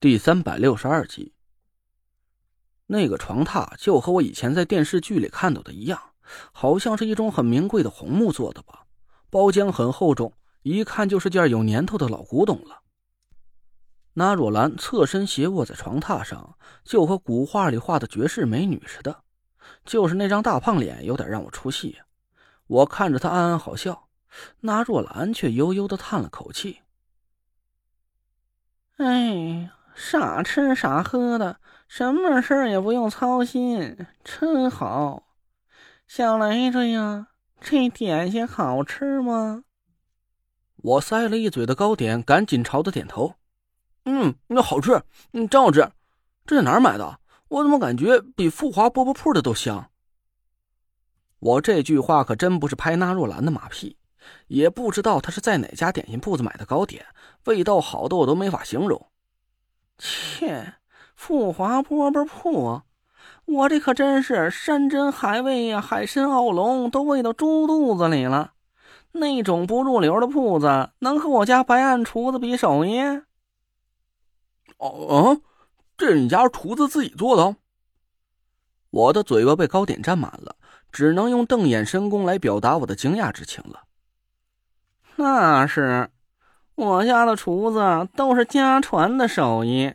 第三百六十二集，那个床榻就和我以前在电视剧里看到的一样，好像是一种很名贵的红木做的吧。包浆很厚重，一看就是件有年头的老古董了。那若兰侧身斜卧在床榻上，就和古画里画的绝世美女似的，就是那张大胖脸有点让我出戏。我看着她暗暗好笑，那若兰却悠悠的叹了口气：“哎呀。”啥吃啥喝的，什么事儿也不用操心，真好。小雷子呀，这点心好吃吗？我塞了一嘴的糕点，赶紧朝他点头。嗯，那好吃，嗯，真好吃。这在哪儿买的？我怎么感觉比富华饽饽铺的都香？我这句话可真不是拍那若兰的马屁，也不知道他是在哪家点心铺子买的糕点，味道好的我都没法形容。切，富华饽饽铺，我这可真是山珍海味呀，海参奥龙都喂到猪肚子里了。那种不入流的铺子，能和我家白案厨子比手艺？哦，这是你家厨子自己做的？我的嘴巴被糕点占满了，只能用瞪眼神功来表达我的惊讶之情了。那是。我家的厨子都是家传的手艺，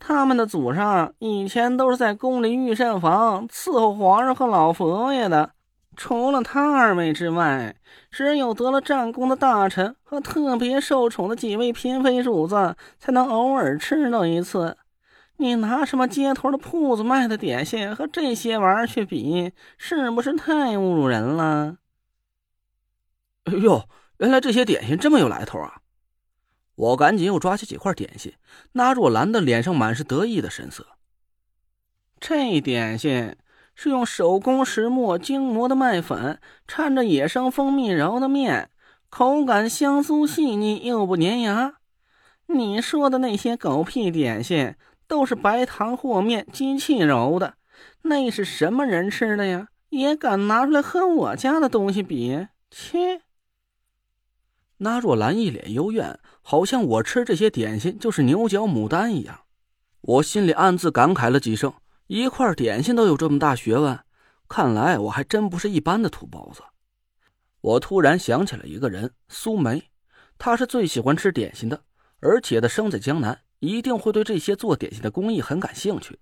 他们的祖上以前都是在宫里御膳房伺候皇上和老佛爷的。除了他二位之外，只有得了战功的大臣和特别受宠的几位嫔妃主子才能偶尔吃到一次。你拿什么街头的铺子卖的点心和这些玩意儿去比，是不是太侮辱人了？哎呦，原来这些点心这么有来头啊！我赶紧又抓起几块点心，那若兰的脸上满是得意的神色。这点心是用手工石磨精磨的麦粉，掺着野生蜂蜜揉的面，口感香酥细腻又不粘牙。你说的那些狗屁点心都是白糖和面机器揉的，那是什么人吃的呀？也敢拿出来和我家的东西比？切！那若兰一脸幽怨，好像我吃这些点心就是牛角牡丹一样。我心里暗自感慨了几声：一块点心都有这么大学问，看来我还真不是一般的土包子。我突然想起了一个人，苏梅，她是最喜欢吃点心的，而且她生在江南，一定会对这些做点心的工艺很感兴趣。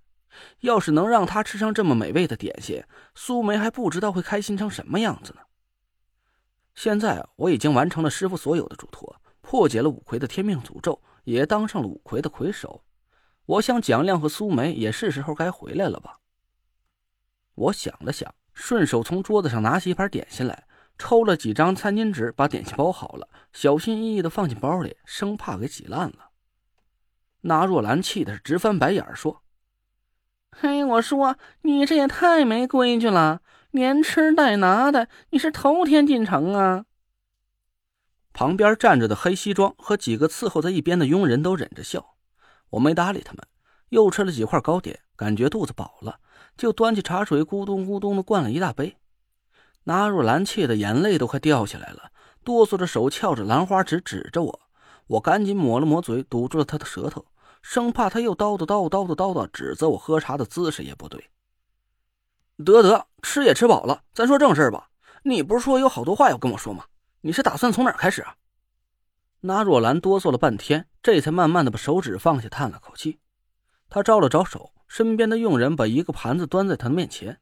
要是能让她吃上这么美味的点心，苏梅还不知道会开心成什么样子呢。现在我已经完成了师傅所有的嘱托，破解了五魁的天命诅咒，也当上了五魁的魁首。我想蒋亮和苏梅也是时候该回来了吧。我想了想，顺手从桌子上拿起一盘点心来，抽了几张餐巾纸，把点心包好了，小心翼翼的放进包里，生怕给挤烂了。那若兰气的是直翻白眼，说：“嘿，我说你这也太没规矩了。”连吃带拿的，你是头天进城啊？旁边站着的黑西装和几个伺候在一边的佣人都忍着笑，我没搭理他们，又吃了几块糕点，感觉肚子饱了，就端起茶水咕咚咕咚的灌了一大杯。纳若兰气的眼泪都快掉下来了，哆嗦着手翘着兰花指指着我，我赶紧抹了抹嘴，堵住了他的舌头，生怕他又叨叨叨叨叨叨叨指责我喝茶的姿势也不对。得得，吃也吃饱了，咱说正事吧。你不是说有好多话要跟我说吗？你是打算从哪儿开始啊？那若兰哆嗦了半天，这才慢慢的把手指放下，叹了口气。他招了招手，身边的佣人把一个盘子端在他的面前。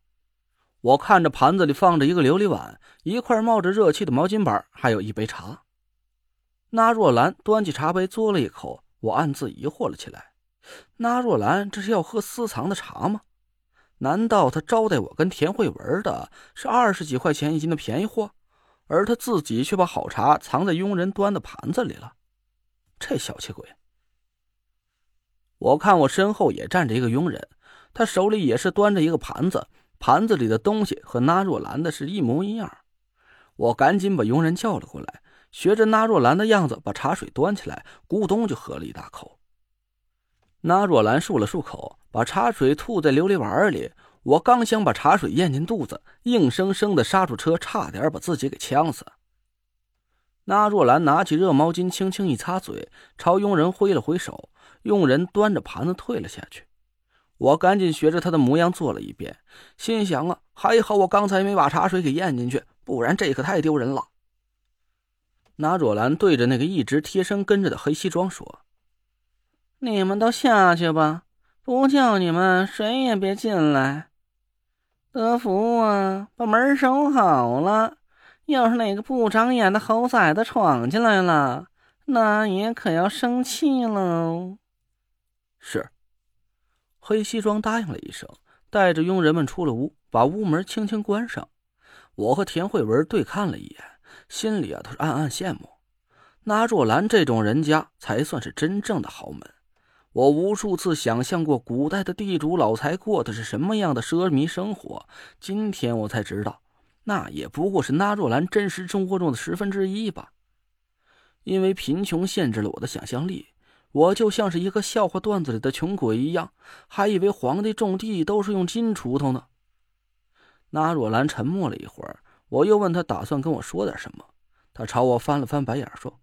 我看着盘子里放着一个琉璃碗，一块冒着热气的毛巾板，还有一杯茶。那若兰端起茶杯嘬了一口，我暗自疑惑了起来：那若兰这是要喝私藏的茶吗？难道他招待我跟田慧文的是二十几块钱一斤的便宜货，而他自己却把好茶藏在佣人端的盘子里了？这小气鬼！我看我身后也站着一个佣人，他手里也是端着一个盘子，盘子里的东西和那若兰的是一模一样。我赶紧把佣人叫了过来，学着那若兰的样子把茶水端起来，咕咚就喝了一大口。那若兰漱了漱口。把茶水吐在琉璃碗里，我刚想把茶水咽进肚子，硬生生的刹住车，差点把自己给呛死。那若兰拿起热毛巾，轻轻一擦嘴，朝佣人挥了挥手，佣人端着盘子退了下去。我赶紧学着他的模样做了一遍，心想啊，还好我刚才没把茶水给咽进去，不然这可太丢人了。那若兰对着那个一直贴身跟着的黑西装说：“你们都下去吧，不叫你们谁也别进来。德福啊，把门守好了。要是哪个不长眼的猴崽子闯进来了，那也可要生气喽。”是。黑西装答应了一声，带着佣人们出了屋，把屋门轻轻关上。我和田慧文对看了一眼，心里啊都是暗暗羡慕。那若兰这种人家才算是真正的豪门。我无数次想象过古代的地主老财过的是什么样的奢靡生活，今天我才知道，那也不过是那若兰真实生活中的十分之一吧。因为贫穷限制了我的想象力。我就像是一个笑话段子里的穷鬼一样，还以为皇帝种地都是用金锄头呢。那若兰沉默了一会儿，我又问他打算跟我说点什么。他朝我翻了翻白眼，说：“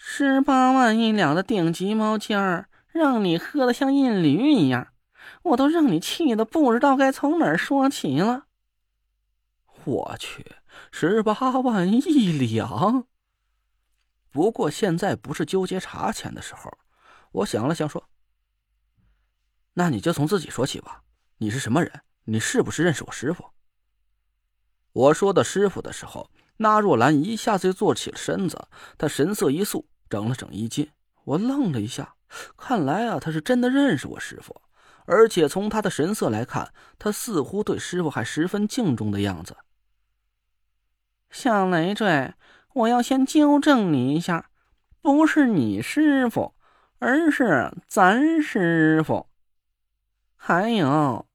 十八万一两的顶级毛尖儿，让你喝的像印驴一样，我都让你气得不知道该从哪儿说起了。”我去，十八万一两！不过现在不是纠结茶钱的时候，我想了想说：“那你就从自己说起吧。你是什么人？你是不是认识我师傅？”我说的师傅的时候，那若兰一下子就坐起了身子，她神色一肃，整了整衣襟。我愣了一下，看来啊，他是真的认识我师傅，而且从他的神色来看，他似乎对师傅还十分敬重的样子。小累赘。我要先纠正你一下，不是你师傅，而是咱师傅。还有，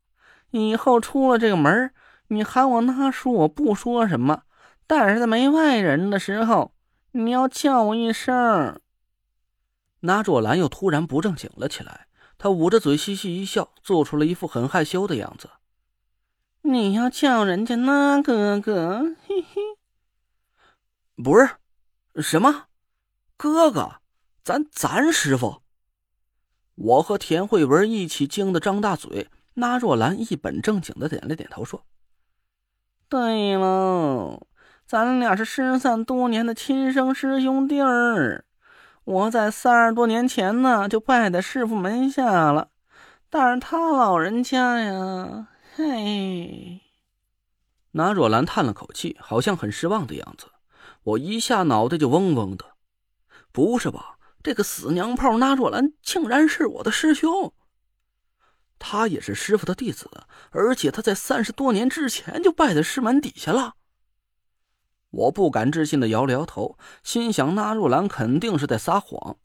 以后出了这个门你喊我那叔，我不说什么；但是在没外人的时候，你要叫我一声。那若兰又突然不正经了起来，她捂着嘴嘻嘻一笑，做出了一副很害羞的样子。你要叫人家那哥哥，嘿嘿。不是，什么，哥哥，咱咱师傅。我和田慧文一起惊得张大嘴，那若兰一本正经的点了点头，说：“对喽，咱俩是失散多年的亲生师兄弟儿。我在三十多年前呢就拜在师傅门下了，但是他老人家呀，嘿。”那若兰叹了口气，好像很失望的样子。我一下脑袋就嗡嗡的，不是吧？这个死娘炮那若兰竟然是我的师兄，他也是师傅的弟子，而且他在三十多年之前就拜在师门底下了。我不敢置信的摇了摇头，心想那若兰肯定是在撒谎。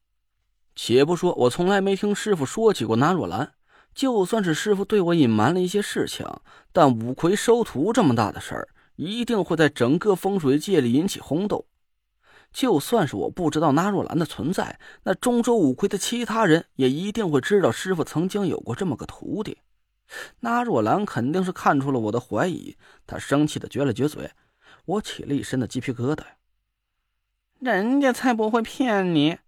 且不说我从来没听师傅说起过那若兰，就算是师傅对我隐瞒了一些事情，但五魁收徒这么大的事儿。一定会在整个风水界里引起轰动。就算是我不知道纳若兰的存在，那中州五魁的其他人也一定会知道师傅曾经有过这么个徒弟。纳若兰肯定是看出了我的怀疑，他生气的撅了撅嘴。我起了一身的鸡皮疙瘩。人家才不会骗你！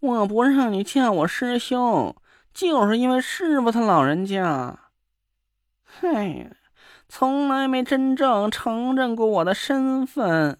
我不让你叫我师兄，就是因为师傅他老人家。嘿。从来没真正承认过我的身份。